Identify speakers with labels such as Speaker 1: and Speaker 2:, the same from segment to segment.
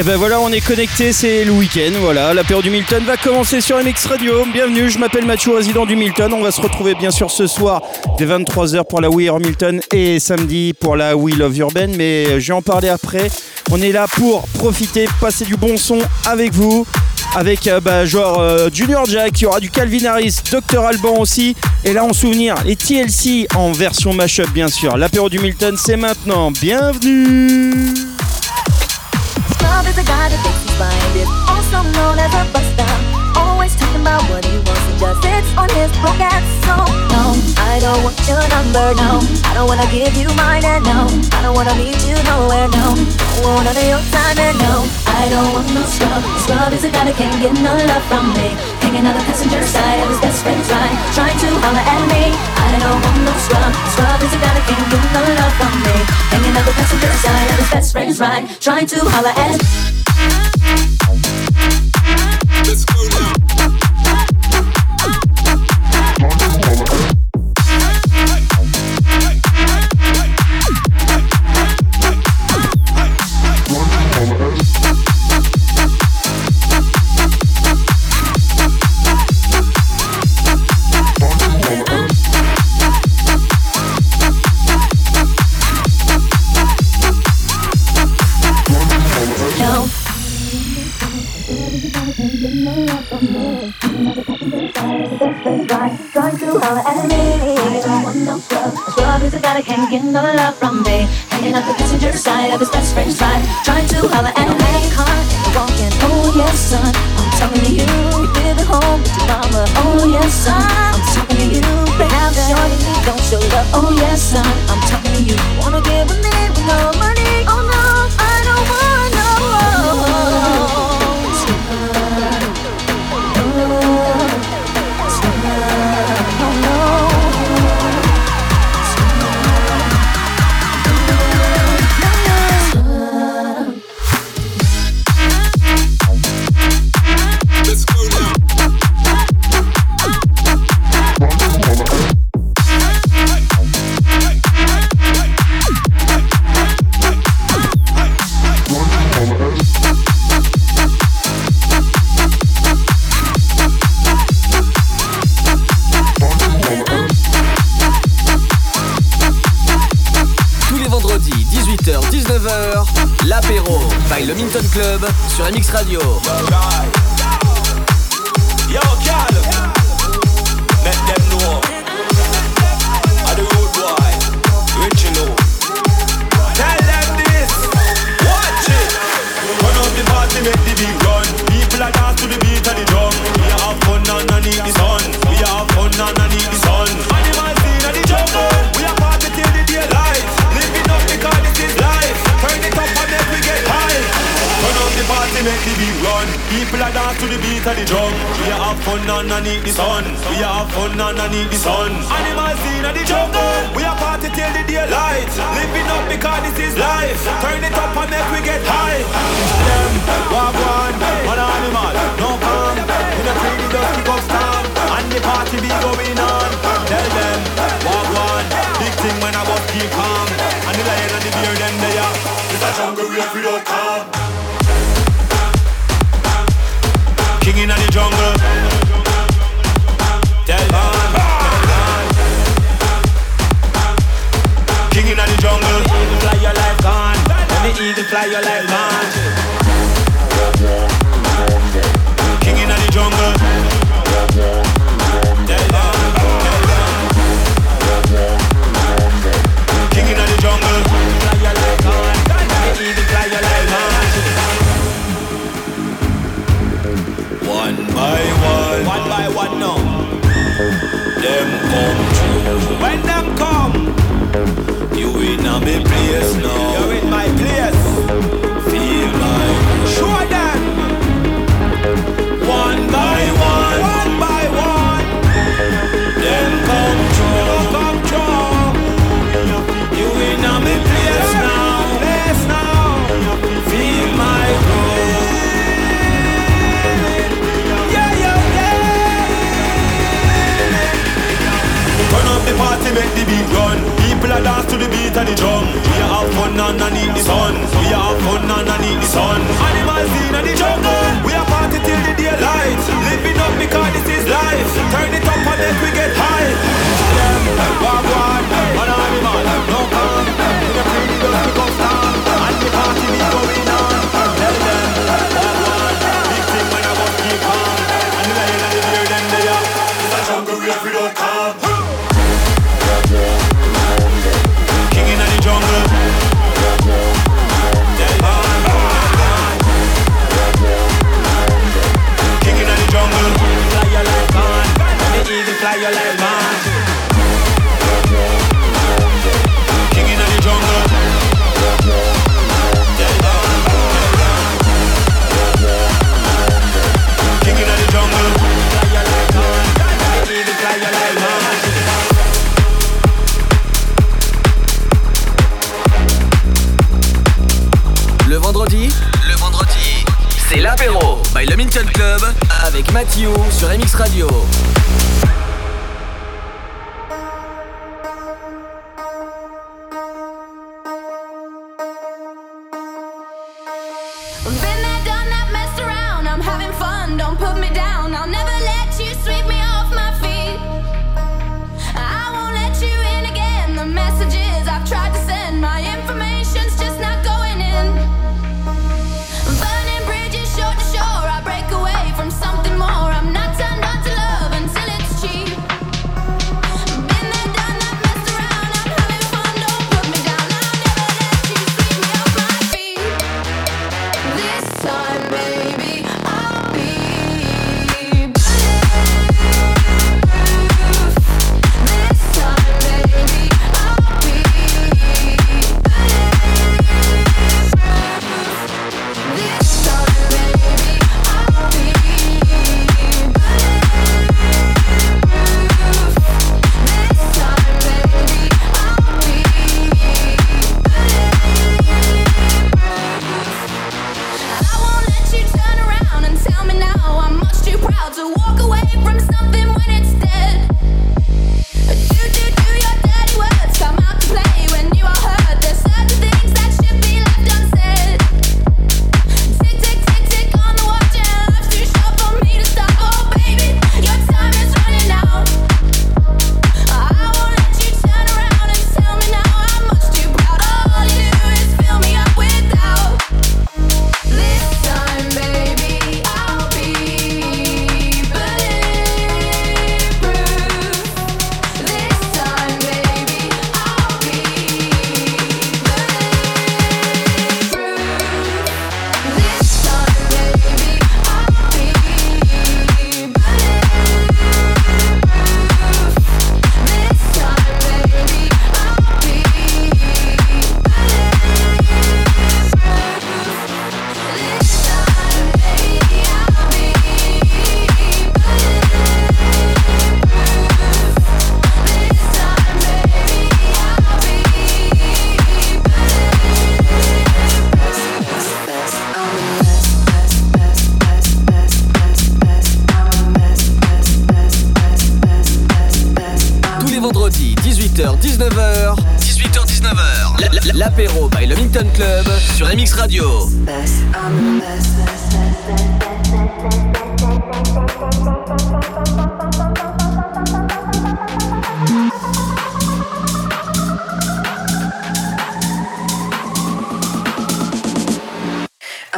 Speaker 1: Et ben voilà, on est connecté, c'est le week-end. Voilà, l'apéro du Milton va commencer sur MX Radio. Bienvenue, je m'appelle Mathieu, résident du Milton. On va se retrouver bien sûr ce soir dès 23h pour la We Milton et samedi pour la We Love Urban. Mais je vais en parler après. On est là pour profiter, passer du bon son avec vous avec euh, bah, genre euh, Junior Jack, il y aura du Calvin Harris, Dr Alban aussi, et là en souvenir, les TLC en version mashup bien sûr. L'apéro du Milton c'est maintenant, bienvenue
Speaker 2: always talking about what he wants and just sits on his broke ass. So, no, I don't want your number, no. I don't wanna give you mine, and no. I don't wanna meet you nowhere, no. Don't want none of your time, and no. I don't want no scrub. Scrub is a guy that can't get no love from me. Hanging on the passenger side of his best friend's ride, trying to holler at me. I don't want no scrub. Scrub is a guy that can't get no love from me. Hanging on the passenger side of his best friend's ride, trying to holler at. Let's go now. Can't get no love from me. Hanging out the passenger side of his best friend's ride, trying to holler at me. Car walking, oh yes son, I'm talking to you. You live at home with your mama, oh yes son, I'm talking to you. Have shorty, don't show love, oh yes son, I'm talking
Speaker 3: Club sur MX Radio.
Speaker 4: Underneath the sun. We are have fun underneath the sun. Animals in the jungle. We are party till the daylight. Living up because this is life. Turn it up and make we get high. Them walk one, animal, no calm. In the tree, just kick up storm. And the party be going on. Tell them walk easy fly your life on. we make the beat run. People are dance to the beat of the drum. We are have fun and I need the sun. We are have fun and I need the
Speaker 5: sun. Animals in the jungle. We are party till the daylight. Living up because this is life. Turn it up and then we get high. Them, wagwan, an animal. No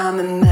Speaker 5: I'm a man.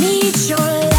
Speaker 6: Need your love.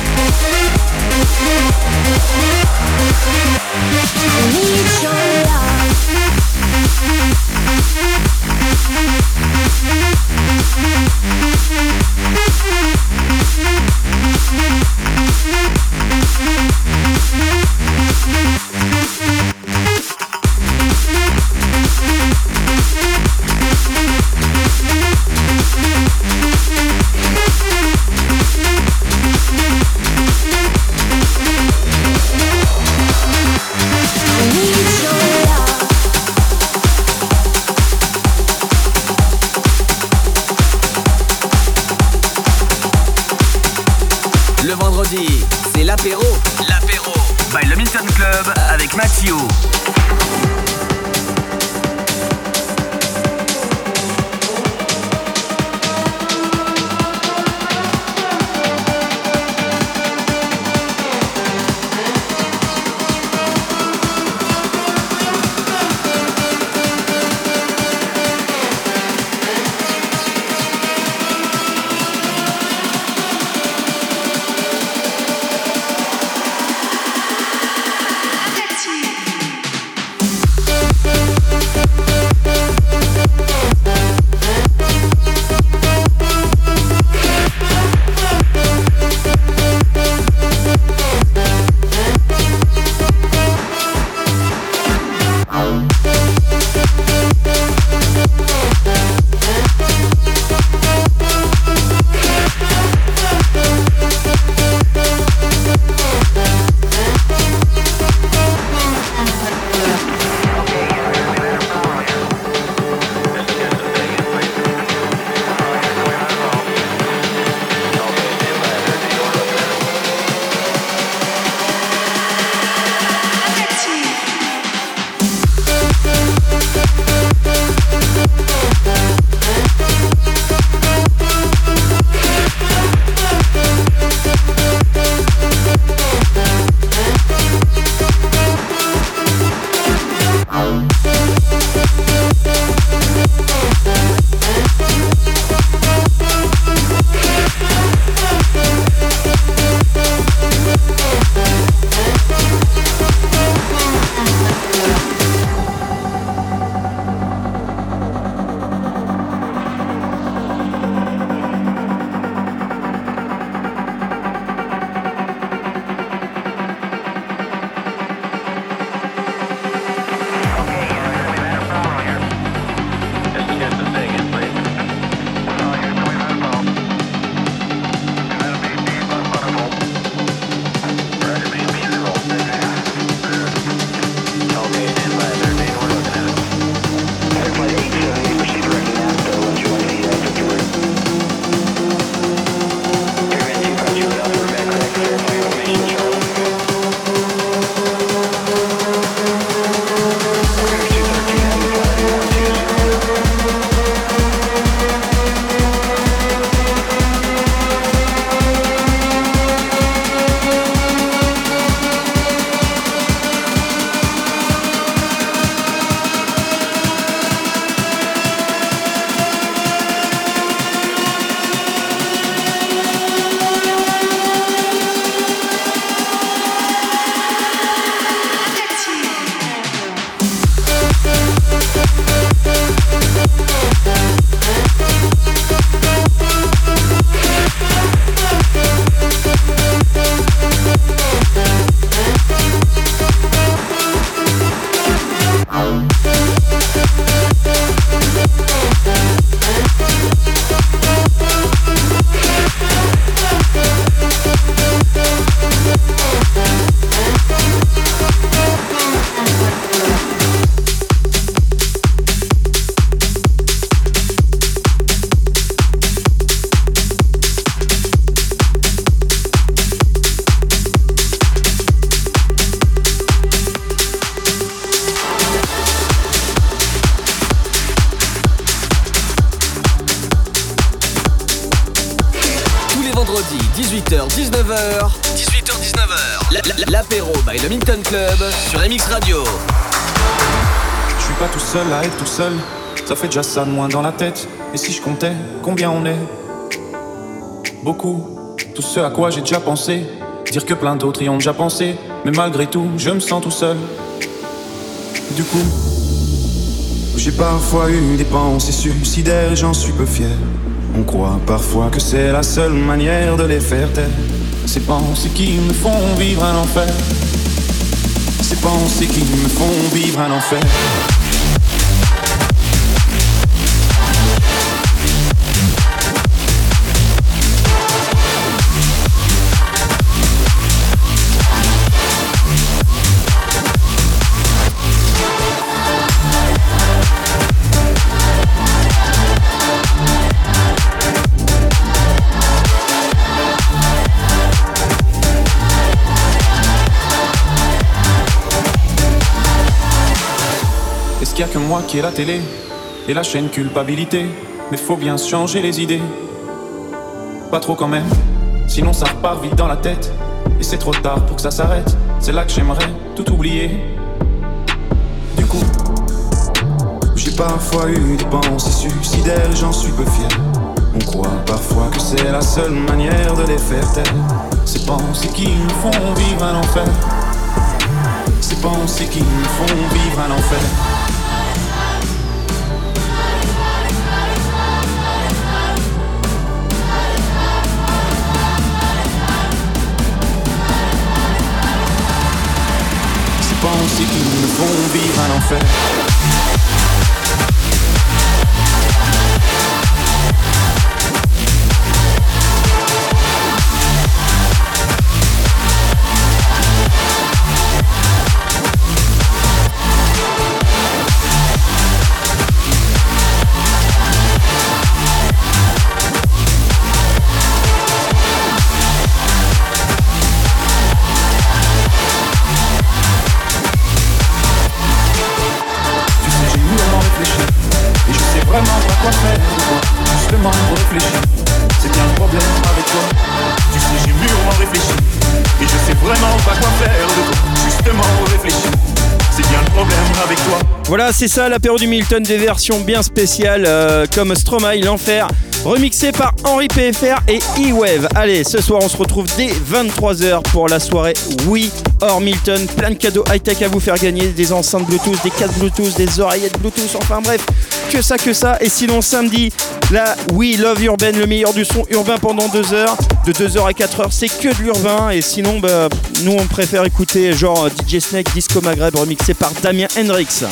Speaker 7: Le Milton Club
Speaker 8: sur MX Radio.
Speaker 9: Je suis pas tout seul à être tout seul. Ça fait déjà ça de moins dans la tête. Et si je comptais combien on est? Beaucoup. Tout ce à quoi j'ai déjà pensé. Dire que plein d'autres y ont déjà pensé. Mais malgré tout, je me sens tout seul. Du coup, j'ai parfois eu des pensées suicidaires, j'en suis peu fier. On croit parfois que c'est la seule manière de les faire taire. Ces pensées qui me font vivre un enfer. Pensées qui me font vivre un enfer. Y a que moi qui ai la télé et la chaîne culpabilité Mais faut bien changer les idées. Pas trop quand même, sinon ça repart vite dans la tête. Et c'est trop tard pour que ça s'arrête. C'est là que j'aimerais tout oublier. Du coup, j'ai parfois eu des pensées suicidaires, j'en suis peu fier. On croit parfois que c'est la seule manière de les faire taire. Ces pensées qui me font vivre un enfer. Ces pensées qui me font vivre un enfer. Qui me font vivre un enfer. C'est
Speaker 1: ça l'apéro du Milton, des versions bien spéciales euh, comme Stromae, l'enfer, remixé par Henri PFR et E-Wave. Allez, ce soir on se retrouve dès 23h pour la soirée Oui hors Milton. Plein de cadeaux high-tech à vous faire gagner, des enceintes Bluetooth, des casques Bluetooth, des oreillettes Bluetooth, enfin bref, que ça, que ça. Et sinon samedi, la We Love Urban, le meilleur du son urbain pendant 2 heures. De 2h à 4h, c'est que de l'urbain. Et sinon, bah, nous on préfère écouter genre DJ Snake, Disco Maghreb, remixé par Damien Hendrix.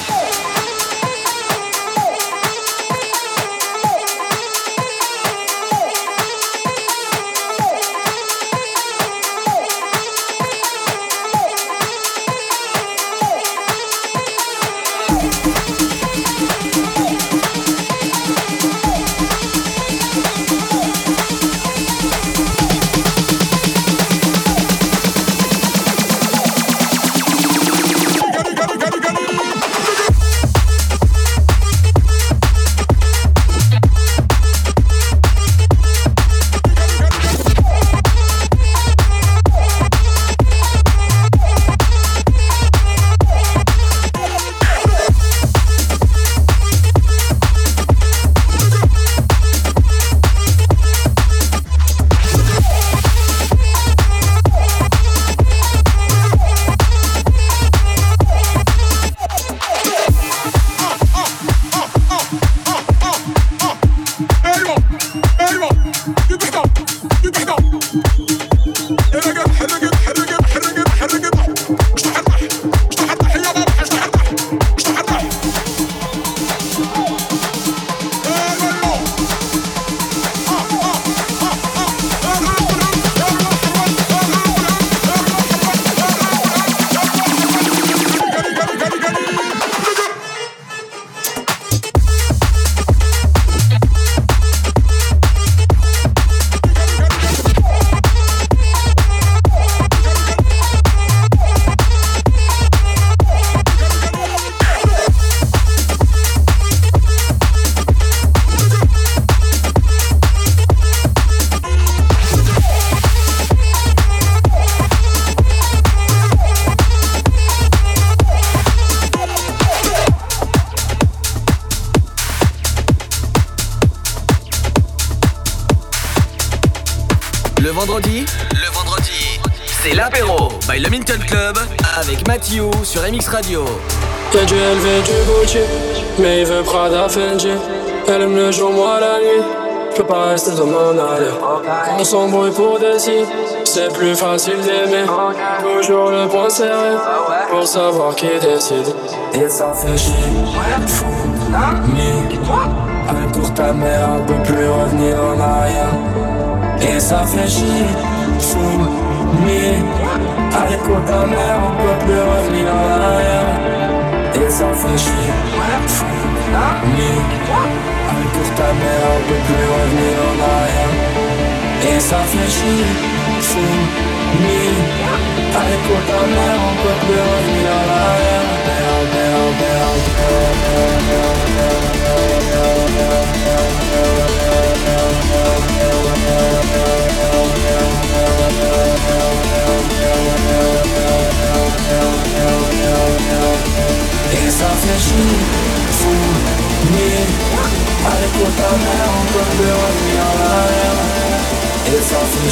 Speaker 8: MX Radio.
Speaker 10: Y'a du LV, du Gucci, mais il veut Prada Fendi. Elle aime le jour, moi la nuit. Je peux pas rester dans mon allée. On s'embrouille pour des si, c'est plus facile d'aimer. Toujours le point serré pour savoir qui décide.
Speaker 11: Et ça fait chier, fou, mais Elle court ta mère, on peut plus revenir en arrière. Et ça fait chier, fou, mais Court ta mère, on peut plus revenir en arrière. Et ça fait chier, mais court ta mère, on peut plus revenir en arrière. Et ça fait chier, mais Elle court ta mère, on peut plus revenir en arrière. Fou, mais Avec ta mère, on peut plus revenir en arrière Et ça fait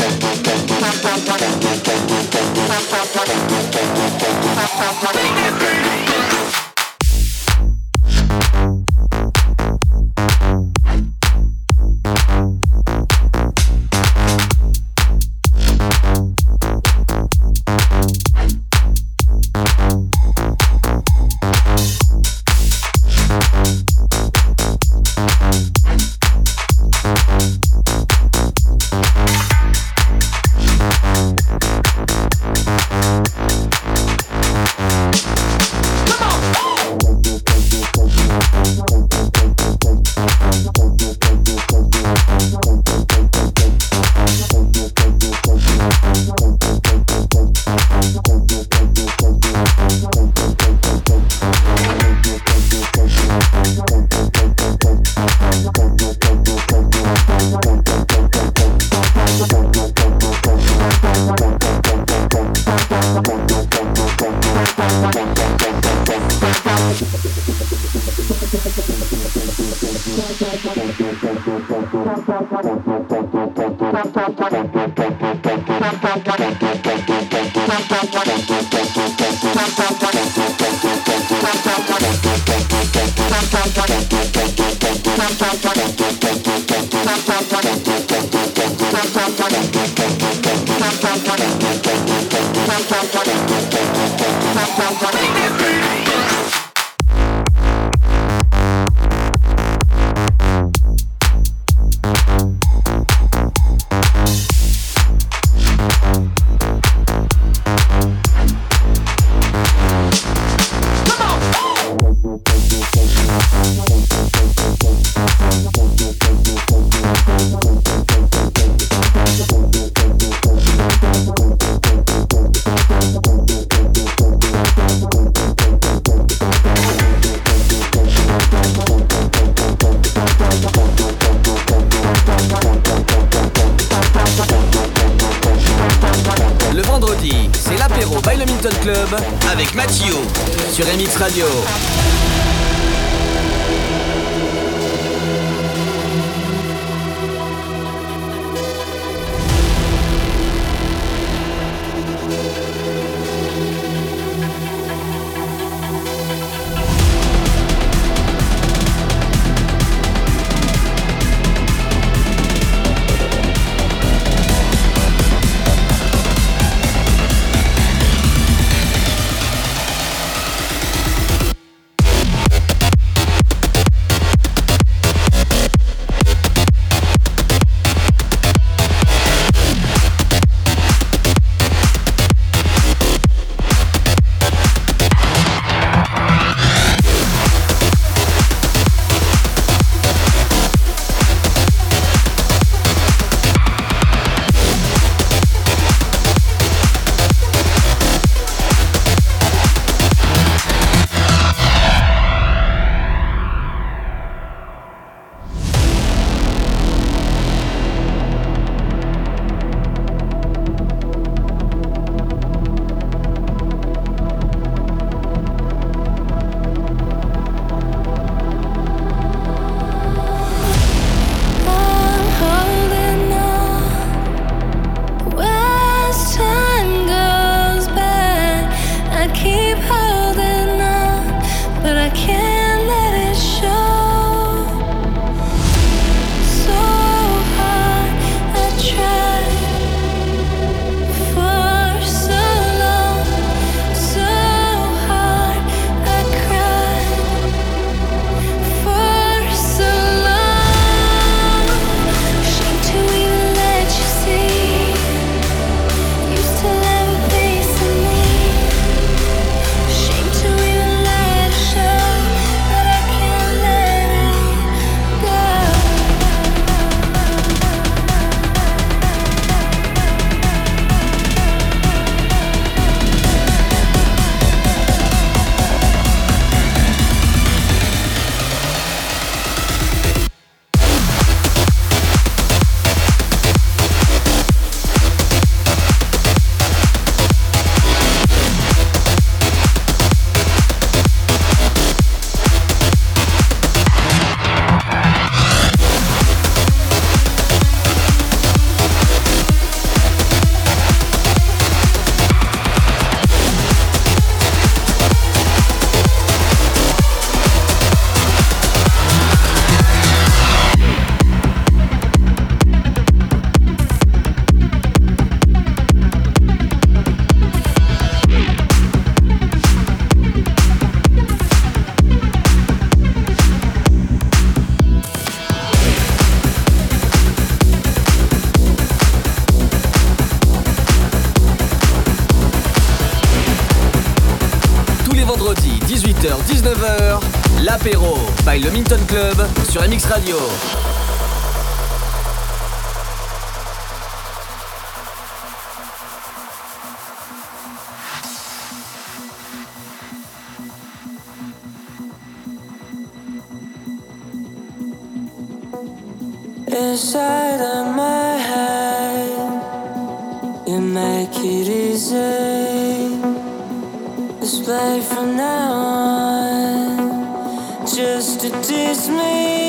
Speaker 12: Take it,
Speaker 8: baby. Sur MX Radio.
Speaker 11: To tease me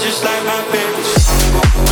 Speaker 13: just like my favorite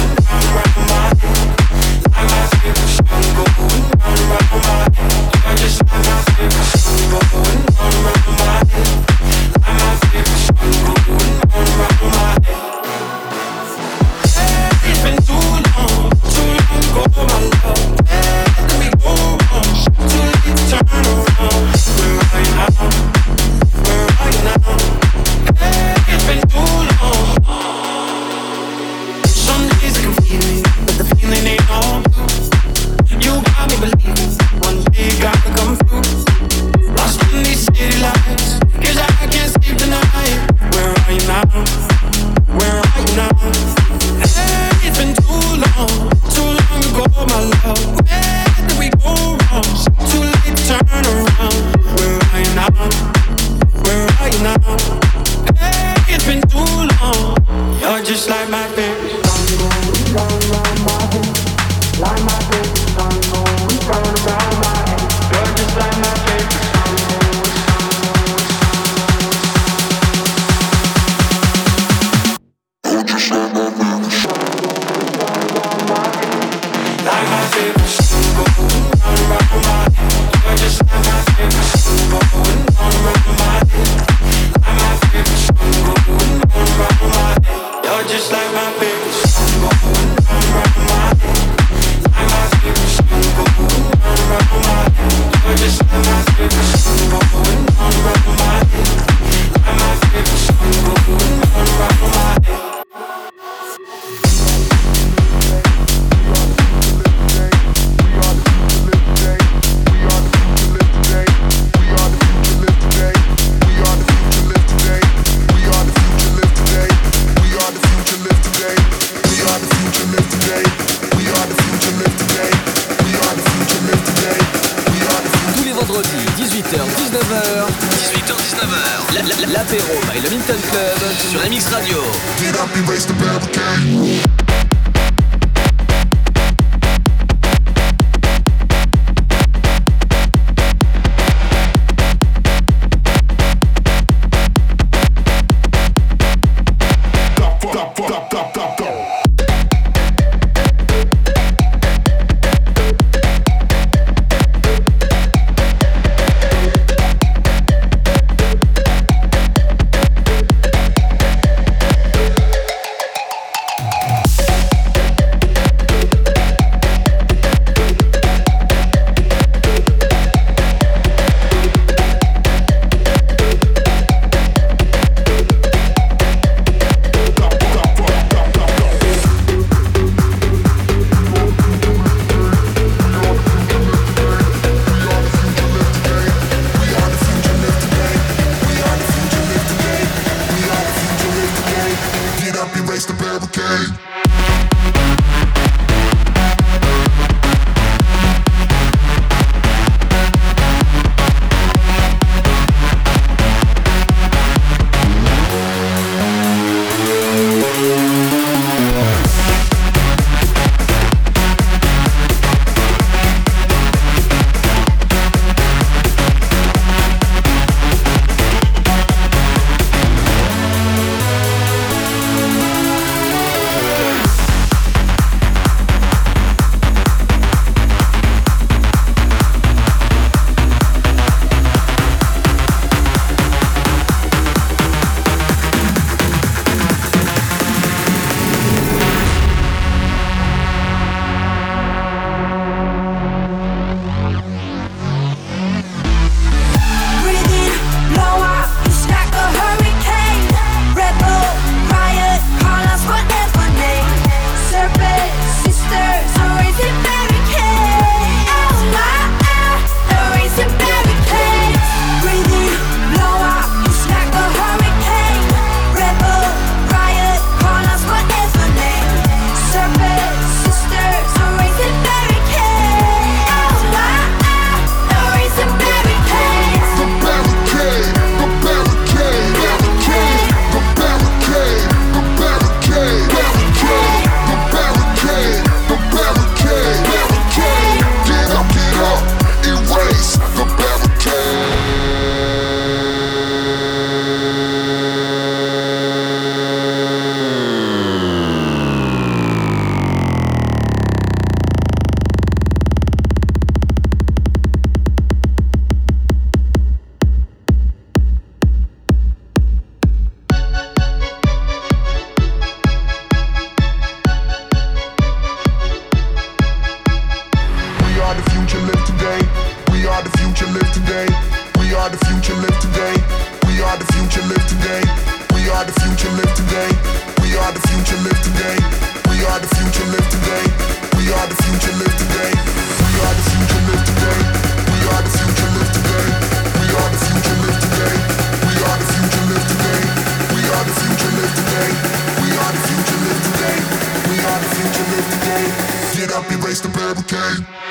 Speaker 14: fabricate.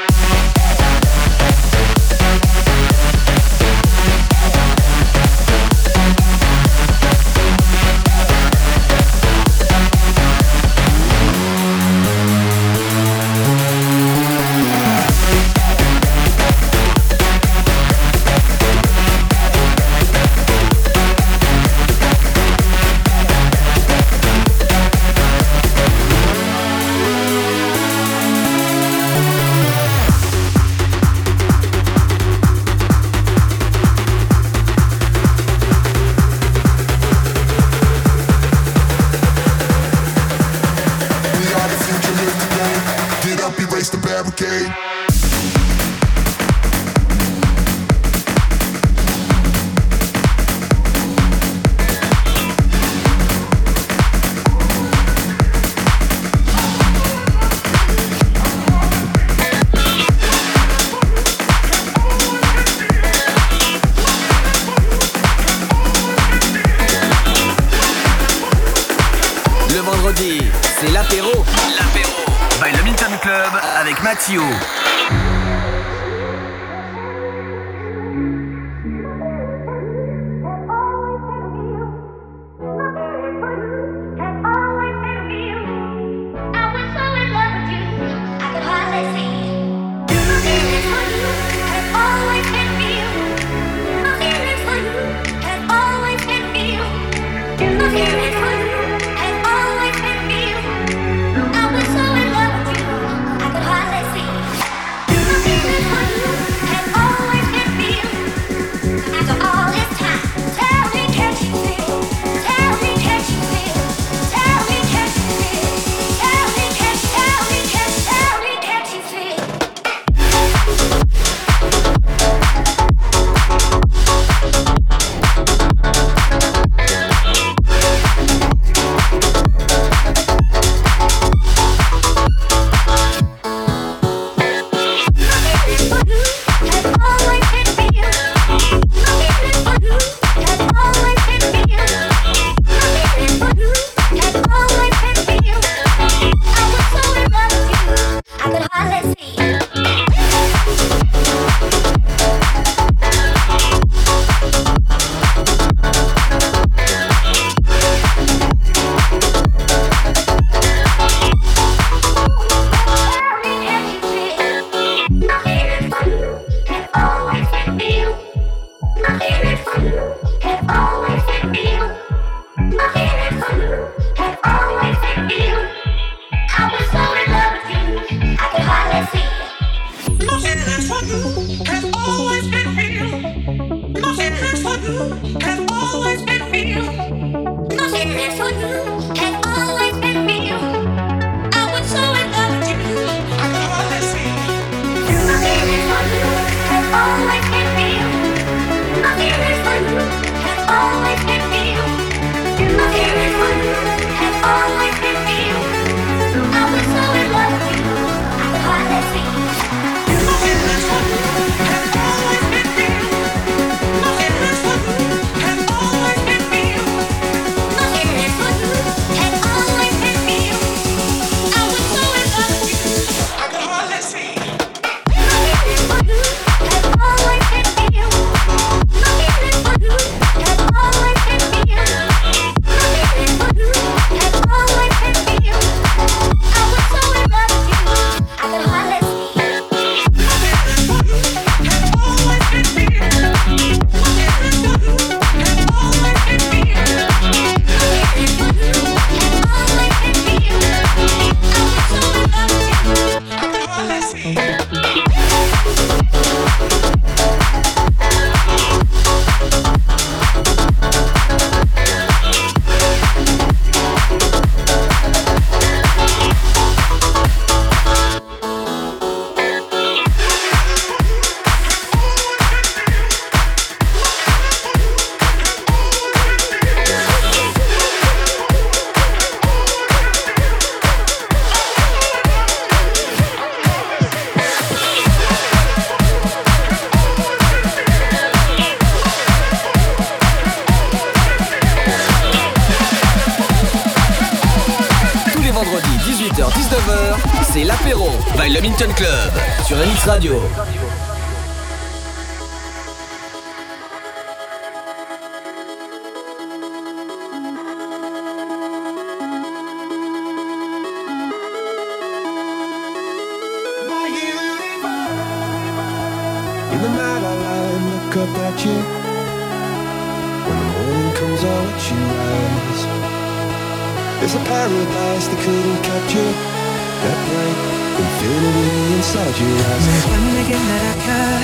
Speaker 15: 내게 날아가.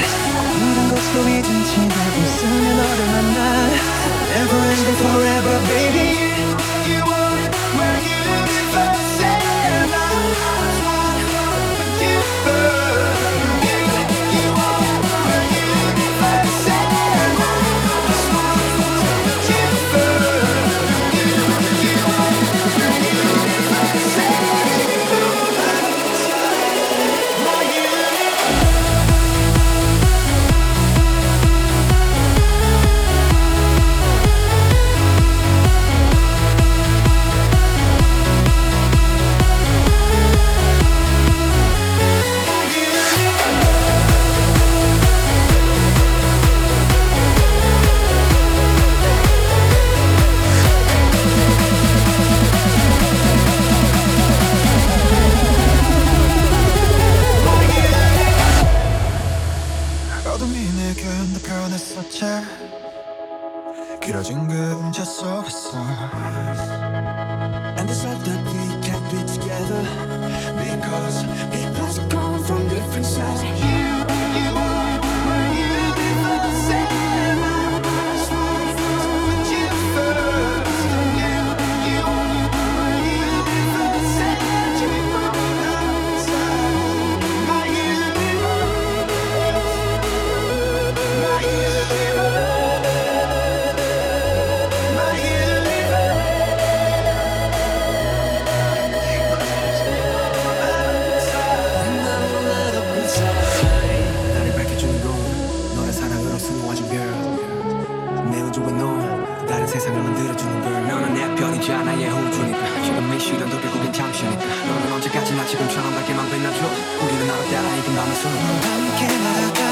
Speaker 15: 이런 것도 잊은 지나고 쓰면 어려운 날 Never and forever baby.
Speaker 16: 지금의 시련도 결국엔 잠시니까. 너는 언제까지나 지금처럼 밝게만 빛나줘. 우리는 나로 따라 이긴 밤의 숨을.
Speaker 15: 함께 날아가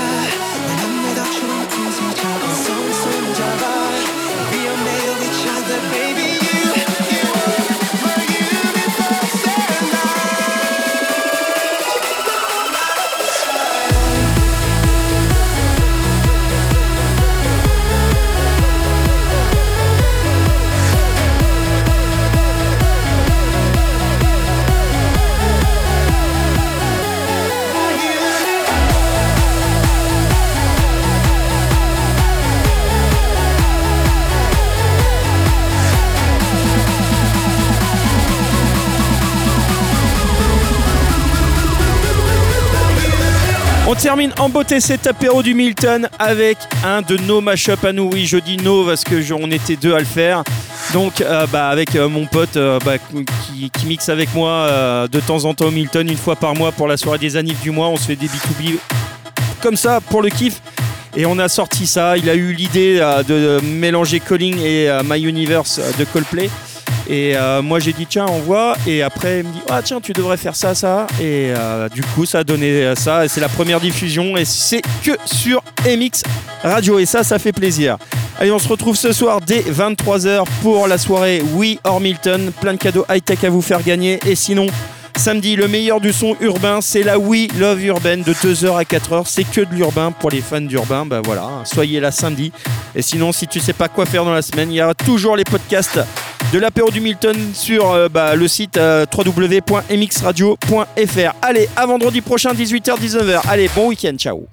Speaker 1: termine en beauté cet apéro du Milton avec un de nos mashups à nous. Oui, je dis no parce que on était deux à le faire. Donc, euh, bah, avec euh, mon pote euh, bah, qui, mixe avec moi de temps en temps au Milton, une fois par mois pour la soirée des annives du mois. On se fait des B2B comme ça pour le kiff. Et on a sorti ça. Il a eu l'idée de mélanger Calling et My Universe de Coldplay. Et euh, moi j'ai dit tiens on voit. Et après il me dit ah tiens tu devrais faire ça ça. Et euh, du coup ça a donné euh, ça. Et c'est la première diffusion. Et c'est que sur MX Radio. Et ça ça fait plaisir. Allez on se retrouve ce soir dès 23h pour la soirée We or Milton, plein de cadeaux high-tech à vous faire gagner. Et sinon Samedi, le meilleur du son urbain, c'est la We Love Urbaine de 2h à 4h. C'est que de l'urbain pour les fans d'urbain. Bah voilà, soyez là samedi. Et sinon, si tu sais pas quoi faire dans la semaine, il y a toujours les podcasts de l'apéro du Milton sur euh, bah, le site euh, www.mxradio.fr. Allez, à vendredi prochain, 18h-19h. Allez, bon week-end, ciao.